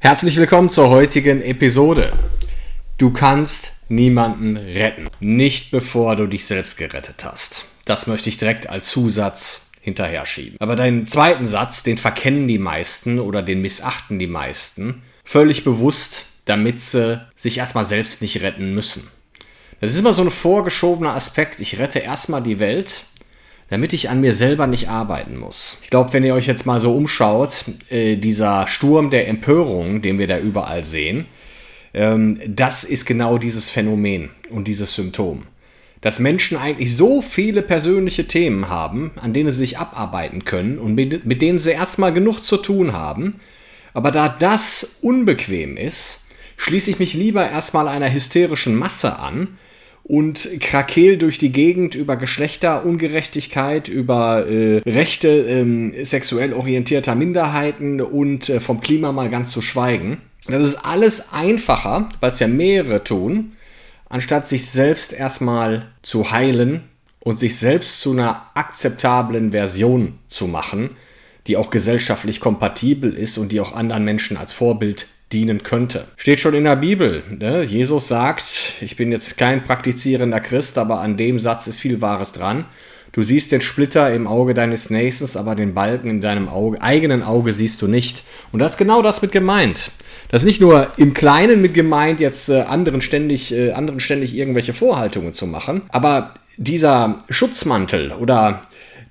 Herzlich willkommen zur heutigen Episode. Du kannst niemanden retten, nicht bevor du dich selbst gerettet hast. Das möchte ich direkt als Zusatz hinterher schieben. Aber deinen zweiten Satz, den verkennen die meisten oder den missachten die meisten, völlig bewusst, damit sie sich erstmal selbst nicht retten müssen. Das ist immer so ein vorgeschobener Aspekt. Ich rette erstmal die Welt, damit ich an mir selber nicht arbeiten muss. Ich glaube, wenn ihr euch jetzt mal so umschaut, äh, dieser Sturm der Empörung, den wir da überall sehen, ähm, das ist genau dieses Phänomen und dieses Symptom. Dass Menschen eigentlich so viele persönliche Themen haben, an denen sie sich abarbeiten können und mit, mit denen sie erstmal genug zu tun haben, aber da das unbequem ist, schließe ich mich lieber erstmal einer hysterischen Masse an, und krakel durch die Gegend über Geschlechterungerechtigkeit, über äh, Rechte ähm, sexuell orientierter Minderheiten und äh, vom Klima mal ganz zu schweigen. Das ist alles einfacher, weil es ja mehrere tun, anstatt sich selbst erstmal zu heilen und sich selbst zu einer akzeptablen Version zu machen, die auch gesellschaftlich kompatibel ist und die auch anderen Menschen als Vorbild dienen könnte. Steht schon in der Bibel. Ne? Jesus sagt, ich bin jetzt kein praktizierender Christ, aber an dem Satz ist viel Wahres dran. Du siehst den Splitter im Auge deines Nächsten, aber den Balken in deinem Auge, eigenen Auge siehst du nicht. Und das ist genau das mit gemeint. Das ist nicht nur im Kleinen mit gemeint, jetzt äh, anderen, ständig, äh, anderen ständig irgendwelche Vorhaltungen zu machen, aber dieser Schutzmantel oder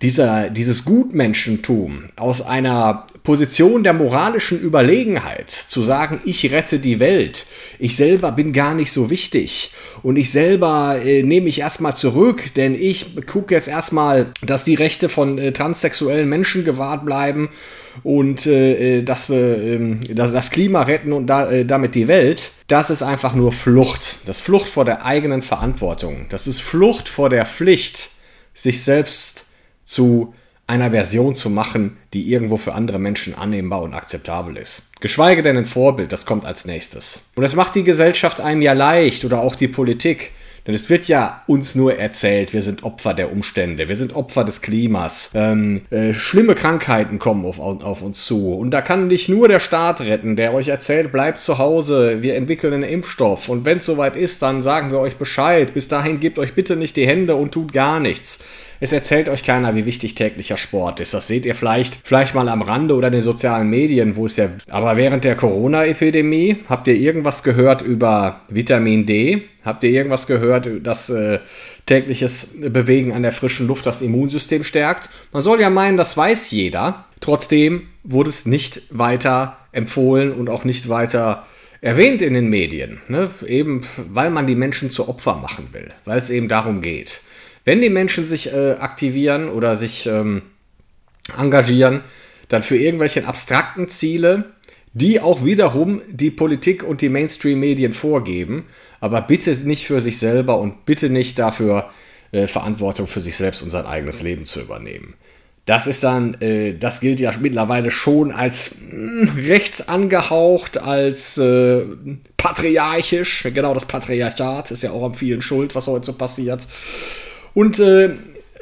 dieser, dieses Gutmenschentum aus einer Position der moralischen Überlegenheit zu sagen, ich rette die Welt, ich selber bin gar nicht so wichtig und ich selber äh, nehme mich erstmal zurück, denn ich gucke jetzt erstmal, dass die Rechte von äh, transsexuellen Menschen gewahrt bleiben und äh, äh dass wir äh, das, das, Klima retten und da, äh, damit die Welt, das ist einfach nur Flucht. Das ist Flucht vor der eigenen Verantwortung. Das ist Flucht vor der Pflicht, sich selbst zu einer Version zu machen, die irgendwo für andere Menschen annehmbar und akzeptabel ist. Geschweige denn ein Vorbild, das kommt als nächstes. Und das macht die Gesellschaft einem ja leicht oder auch die Politik. Denn es wird ja uns nur erzählt, wir sind Opfer der Umstände, wir sind Opfer des Klimas. Ähm, äh, schlimme Krankheiten kommen auf, auf uns zu. Und da kann nicht nur der Staat retten, der euch erzählt, bleibt zu Hause, wir entwickeln einen Impfstoff. Und wenn es soweit ist, dann sagen wir euch Bescheid. Bis dahin gebt euch bitte nicht die Hände und tut gar nichts. Es erzählt euch keiner, wie wichtig täglicher Sport ist. Das seht ihr vielleicht, vielleicht mal am Rande oder in den sozialen Medien, wo es ja. Aber während der Corona-Epidemie habt ihr irgendwas gehört über Vitamin D? Habt ihr irgendwas gehört, dass äh, tägliches Bewegen an der frischen Luft das Immunsystem stärkt? Man soll ja meinen, das weiß jeder. Trotzdem wurde es nicht weiter empfohlen und auch nicht weiter erwähnt in den Medien. Ne? Eben weil man die Menschen zu Opfer machen will, weil es eben darum geht. Wenn die Menschen sich äh, aktivieren oder sich ähm, engagieren, dann für irgendwelche abstrakten Ziele, die auch wiederum die Politik und die Mainstream-Medien vorgeben, aber bitte nicht für sich selber und bitte nicht dafür äh, Verantwortung für sich selbst und sein eigenes Leben zu übernehmen. Das ist dann, äh, das gilt ja mittlerweile schon als mh, hm, rechts angehaucht, als äh, patriarchisch. Genau, das Patriarchat ist ja auch am vielen schuld, was heute so passiert. Und äh,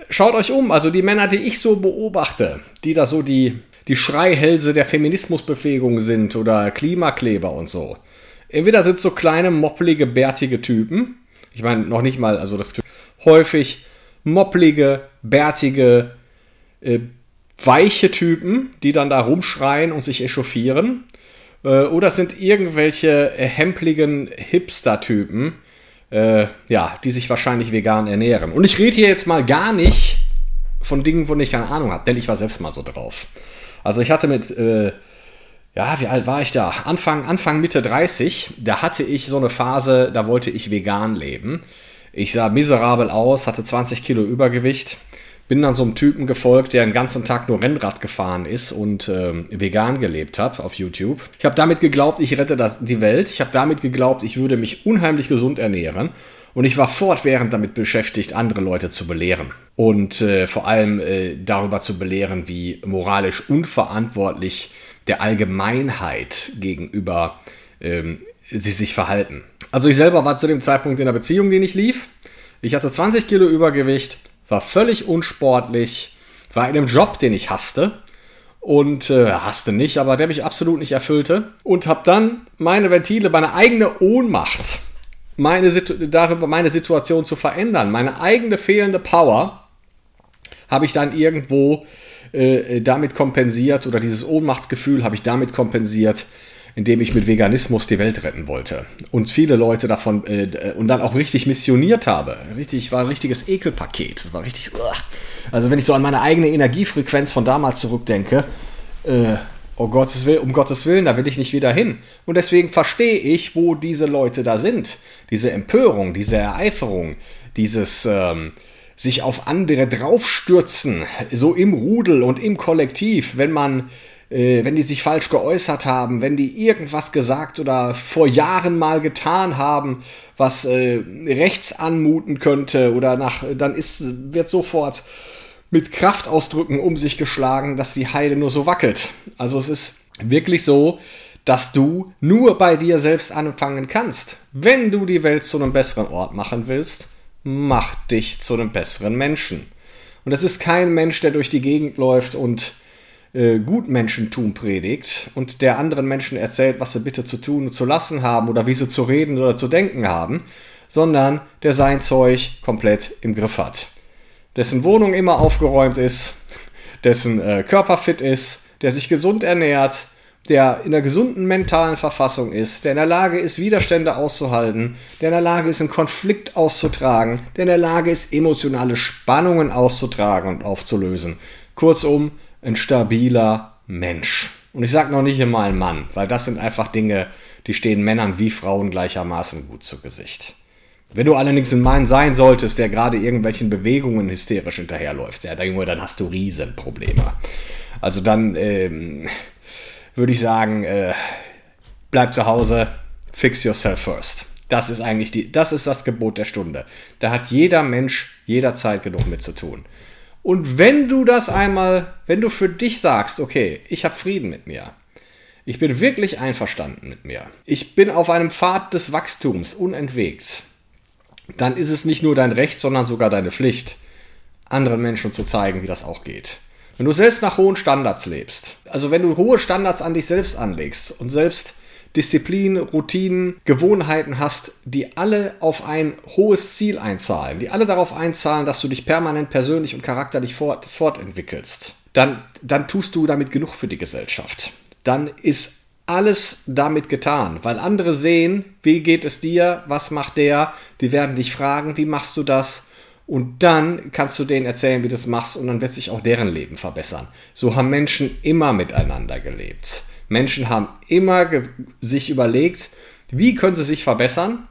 schaut euch um, also die Männer, die ich so beobachte, die da so die, die Schreihälse der Feminismusbewegung sind oder Klimakleber und so. Entweder sind so kleine, moppelige, bärtige Typen. Ich meine, noch nicht mal, also das häufig mopplige, bärtige, äh, weiche Typen, die dann da rumschreien und sich echauffieren. Äh, oder sind irgendwelche äh, hempligen Hipster-Typen, äh, ja, die sich wahrscheinlich vegan ernähren. Und ich rede hier jetzt mal gar nicht von Dingen, von denen ich keine Ahnung habe, denn ich war selbst mal so drauf. Also ich hatte mit, äh, ja, wie alt war ich da? Anfang, Anfang, Mitte 30, da hatte ich so eine Phase, da wollte ich vegan leben. Ich sah miserabel aus, hatte 20 Kilo Übergewicht, bin dann so einem Typen gefolgt, der den ganzen Tag nur Rennrad gefahren ist und ähm, vegan gelebt hat auf YouTube. Ich habe damit geglaubt, ich rette das, die Welt. Ich habe damit geglaubt, ich würde mich unheimlich gesund ernähren. Und ich war fortwährend damit beschäftigt, andere Leute zu belehren. Und äh, vor allem äh, darüber zu belehren, wie moralisch unverantwortlich der Allgemeinheit gegenüber ähm, sie sich verhalten. Also ich selber war zu dem Zeitpunkt in einer Beziehung, die nicht lief. Ich hatte 20 Kilo Übergewicht, war völlig unsportlich, war in einem Job, den ich hasste. Und äh, hasste nicht, aber der mich absolut nicht erfüllte. Und habe dann meine Ventile, meine eigene Ohnmacht, meine darüber meine Situation zu verändern, meine eigene fehlende Power, habe ich dann irgendwo äh, damit kompensiert oder dieses Ohnmachtsgefühl habe ich damit kompensiert, indem ich mit Veganismus die Welt retten wollte. Und viele Leute davon äh, und dann auch richtig missioniert habe. Richtig, war ein richtiges Ekelpaket. Das war richtig. Uh. Also wenn ich so an meine eigene Energiefrequenz von damals zurückdenke, äh, oh Gottes Willen, um Gottes Willen, da will ich nicht wieder hin. Und deswegen verstehe ich, wo diese Leute da sind. Diese Empörung, diese Ereiferung, dieses ähm, sich auf andere draufstürzen, so im Rudel und im Kollektiv, wenn man äh, wenn die sich falsch geäußert haben, wenn die irgendwas gesagt oder vor Jahren mal getan haben, was äh, rechts anmuten könnte oder nach, dann ist, wird sofort mit Kraftausdrücken um sich geschlagen, dass die Heide nur so wackelt. Also es ist wirklich so, dass du nur bei dir selbst anfangen kannst. Wenn du die Welt zu einem besseren Ort machen willst, mach dich zu einem besseren Menschen. Und es ist kein Mensch, der durch die Gegend läuft und äh, Gutmenschentum predigt und der anderen Menschen erzählt, was sie bitte zu tun und zu lassen haben oder wie sie zu reden oder zu denken haben, sondern der sein Zeug komplett im Griff hat. Dessen Wohnung immer aufgeräumt ist, dessen äh, Körper fit ist, der sich gesund ernährt, der in einer gesunden mentalen Verfassung ist, der in der Lage ist, Widerstände auszuhalten, der in der Lage ist, einen Konflikt auszutragen, der in der Lage ist, emotionale Spannungen auszutragen und aufzulösen. Kurzum, ein stabiler Mensch. Und ich sage noch nicht immer ein Mann, weil das sind einfach Dinge, die stehen Männern wie Frauen gleichermaßen gut zu Gesicht. Wenn du allerdings ein Mann sein solltest, der gerade irgendwelchen Bewegungen hysterisch hinterherläuft, ja, dann hast du Riesenprobleme. Also dann ähm, würde ich sagen, äh, bleib zu Hause, fix yourself first. Das ist eigentlich die, das ist das Gebot der Stunde. Da hat jeder Mensch jederzeit genug mit zu tun. Und wenn du das einmal, wenn du für dich sagst, okay, ich habe Frieden mit mir, ich bin wirklich einverstanden mit mir, ich bin auf einem Pfad des Wachstums unentwegt, dann ist es nicht nur dein Recht, sondern sogar deine Pflicht, anderen Menschen zu zeigen, wie das auch geht. Wenn du selbst nach hohen Standards lebst, also wenn du hohe Standards an dich selbst anlegst und selbst Disziplin, Routinen, Gewohnheiten hast, die alle auf ein hohes Ziel einzahlen, die alle darauf einzahlen, dass du dich permanent persönlich und charakterlich fort, fortentwickelst, dann, dann tust du damit genug für die Gesellschaft. Dann ist alles damit getan, weil andere sehen, wie geht es dir, was macht der, die werden dich fragen, wie machst du das und dann kannst du denen erzählen, wie du das machst und dann wird sich auch deren Leben verbessern. So haben Menschen immer miteinander gelebt. Menschen haben immer sich überlegt, wie können sie sich verbessern.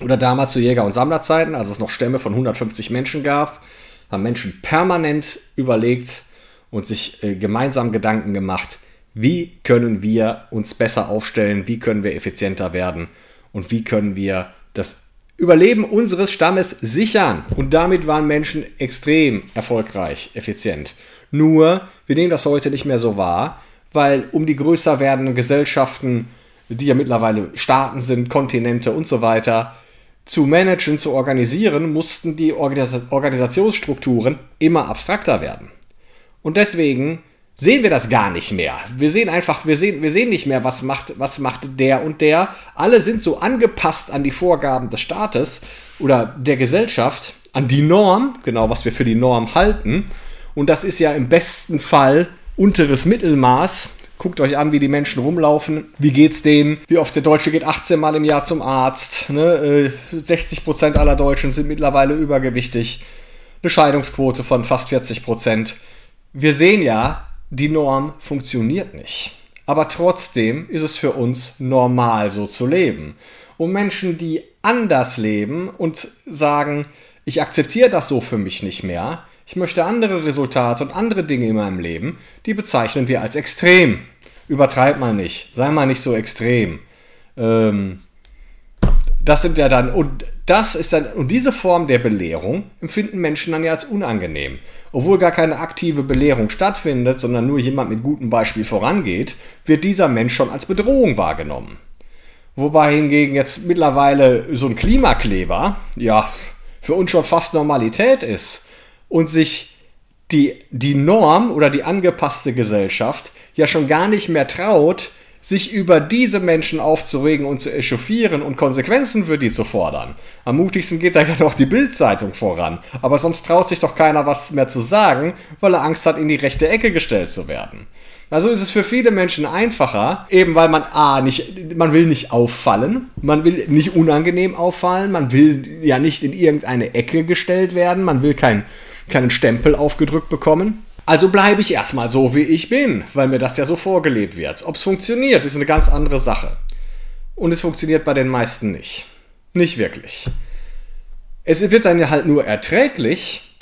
Oder damals zu Jäger- und Sammlerzeiten, als es noch Stämme von 150 Menschen gab, haben Menschen permanent überlegt und sich äh, gemeinsam Gedanken gemacht, wie können wir uns besser aufstellen, wie können wir effizienter werden und wie können wir das Überleben unseres Stammes sichern. Und damit waren Menschen extrem erfolgreich, effizient. Nur, wir nehmen das heute nicht mehr so wahr weil um die größer werdenden Gesellschaften, die ja mittlerweile Staaten sind, Kontinente und so weiter, zu managen, zu organisieren, mussten die Organis Organisationsstrukturen immer abstrakter werden. Und deswegen sehen wir das gar nicht mehr. Wir sehen einfach, wir sehen, wir sehen nicht mehr, was macht, was macht der und der. Alle sind so angepasst an die Vorgaben des Staates oder der Gesellschaft, an die Norm, genau was wir für die Norm halten. Und das ist ja im besten Fall unteres Mittelmaß. Guckt euch an, wie die Menschen rumlaufen. Wie geht's denen? Wie oft der Deutsche geht 18 Mal im Jahr zum Arzt. Ne? 60% äh, aller Deutschen sind mittlerweile übergewichtig. Eine Scheidungsquote von fast 40%. Wir sehen ja, die Norm funktioniert nicht. Aber trotzdem ist es für uns normal, so zu leben. Und Menschen, die anders leben und sagen, ich akzeptiere das so für mich nicht mehr, Ich möchte andere Resultate und andere Dinge in meinem Leben, die bezeichnen wir als extrem. Übertreib mal nicht, sei mal nicht so extrem. Ähm, das sind ja dann, und das ist dann, und diese Form der Belehrung empfinden Menschen dann ja als unangenehm. Obwohl gar keine aktive Belehrung stattfindet, sondern nur jemand mit gutem Beispiel vorangeht, wird dieser Mensch schon als Bedrohung wahrgenommen. Wobei hingegen jetzt mittlerweile so ein Klimakleber, ja, für uns schon fast Normalität ist und sich die, die Norm oder die angepasste Gesellschaft ja schon gar nicht mehr traut, sich über diese Menschen aufzuregen und zu echauffieren und Konsequenzen für die zu fordern. Am mutigsten geht da ja noch die Bildzeitung voran. Aber sonst traut sich doch keiner was mehr zu sagen, weil er Angst hat, in die rechte Ecke gestellt zu werden. Also ist es für viele Menschen einfacher, eben weil man A, nicht, man will nicht auffallen, man will nicht unangenehm auffallen, man will ja nicht in irgendeine Ecke gestellt werden, man will kein, keinen Stempel aufgedrückt bekommen. Also bleibe ich erstmal so, wie ich bin, weil mir das ja so vorgelebt wird. Ob es funktioniert, ist eine ganz andere Sache. Und es funktioniert bei den meisten nicht. Nicht wirklich. Es wird dann halt nur erträglich,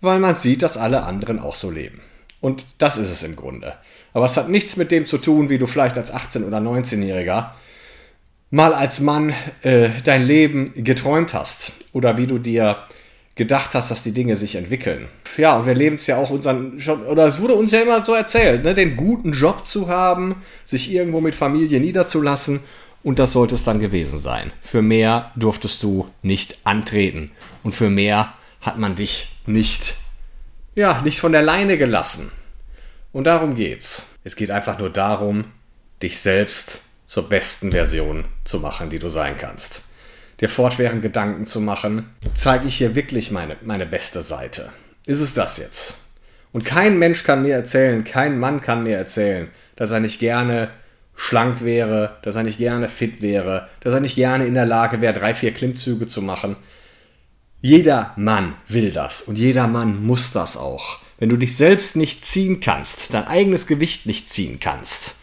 weil man sieht, dass alle anderen auch so leben. Und das ist es im Grunde. Aber es hat nichts mit dem zu tun, wie du vielleicht als 18- oder 19-Jähriger mal als Mann äh, dein Leben geträumt hast. Oder wie du dir gedacht hast, dass die Dinge sich entwickeln. Ja, und wir leben es ja auch unseren Job, oder es wurde uns ja immer so erzählt, ne, den guten Job zu haben, sich irgendwo mit Familie niederzulassen und das sollte es dann gewesen sein. Für mehr durftest du nicht antreten und für mehr hat man dich nicht, ja, nicht von der Leine gelassen. Und darum geht's. Es geht einfach nur darum, dich selbst zur besten Version zu machen, die du sein kannst dir fortwährend Gedanken zu machen, zeige ich hier wirklich meine, meine beste Seite? Ist es das jetzt? Und kein Mensch kann mir erzählen, kein Mann kann mir erzählen, dass er nicht gerne schlank wäre, dass er nicht gerne fit wäre, dass er nicht gerne in der Lage wäre, drei, vier Klimmzüge zu machen. Jeder Mann will das und jeder Mann muss das auch. Wenn du dich selbst nicht ziehen kannst, dein eigenes Gewicht nicht ziehen kannst,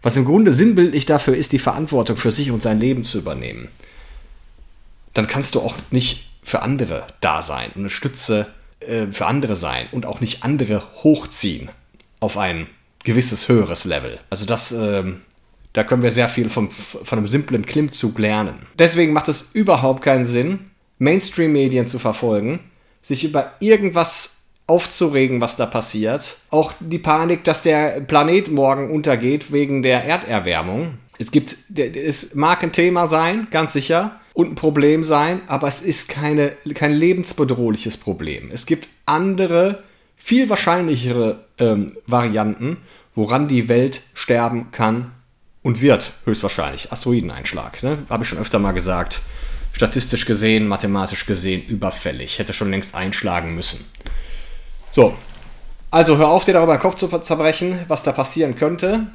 was im Grunde sinnbildlich dafür ist, die Verantwortung für sich und sein Leben zu übernehmen, dann kannst du auch nicht für andere da sein und eine Stütze äh, für andere sein und auch nicht andere hochziehen auf ein gewisses höheres Level. Also das, äh, da können wir sehr viel vom, von einem simplen Klimmzug lernen. Deswegen macht es überhaupt keinen Sinn, Mainstream-Medien zu verfolgen, sich über irgendwas aufzuregen, was da passiert. Auch die Panik, dass der Planet morgen untergeht wegen der Erderwärmung. Es gibt, es mag ein Thema sein, ganz sicher, und ein Problem sein, aber es ist keine, kein lebensbedrohliches Problem. Es gibt andere, viel wahrscheinlichere ähm, Varianten, woran die Welt sterben kann und wird, höchstwahrscheinlich. Asteroideneinschlag, ne? habe ich schon öfter mal gesagt. Statistisch gesehen, mathematisch gesehen, überfällig. Hätte schon längst einschlagen müssen. So, also hör auf, dir darüber den Kopf zu zerbrechen, was da passieren könnte.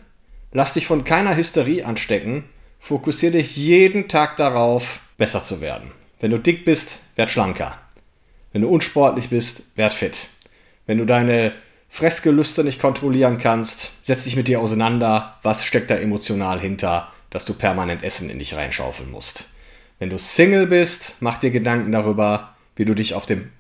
Lass dich von keiner Hysterie anstecken. Fokussiere dich jeden Tag darauf, besser zu werden. Wenn du dick bist, werd schlanker. Wenn du unsportlich bist, werd fit. Wenn du deine Fressgelüste nicht kontrollieren kannst, setz dich mit dir auseinander, was steckt da emotional hinter, dass du permanent Essen in dich reinschaufeln musst. Wenn du Single bist, mach dir Gedanken darüber, wie du dich auf dem,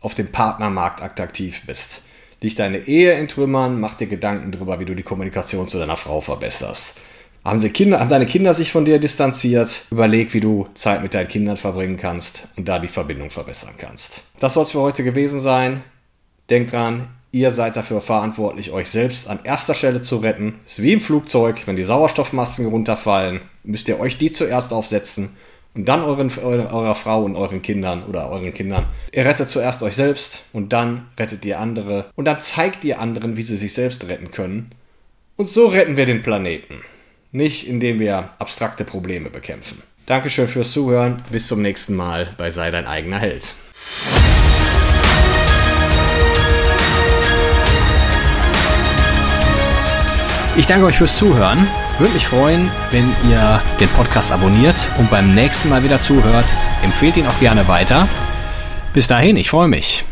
auf dem Partnermarkt attraktiv bist. Liegt deine Ehe in Trümmern, mach dir Gedanken darüber, wie du die Kommunikation zu deiner Frau verbesserst. Haben, sie Kinder, haben deine Kinder sich von dir distanziert? Überleg, wie du Zeit mit deinen Kindern verbringen kannst und da die Verbindung verbessern kannst. Das soll es für heute gewesen sein. Denkt dran, ihr seid dafür verantwortlich, euch selbst an erster Stelle zu retten. Ist wie im Flugzeug, wenn die Sauerstoffmasken runterfallen, müsst ihr euch die zuerst aufsetzen und dann euren, eurer Frau und euren Kindern oder euren Kindern. Ihr rettet zuerst euch selbst und dann rettet ihr andere und dann zeigt ihr anderen, wie sie sich selbst retten können. Und so retten wir den Planeten nicht indem wir abstrakte Probleme bekämpfen. Dankeschön fürs Zuhören. Bis zum nächsten Mal bei Sei dein eigener Held. Ich danke euch fürs Zuhören. Würde mich freuen, wenn ihr den Podcast abonniert und beim nächsten Mal wieder zuhört. Empfehlt ihn auch gerne weiter. Bis dahin, ich freue mich.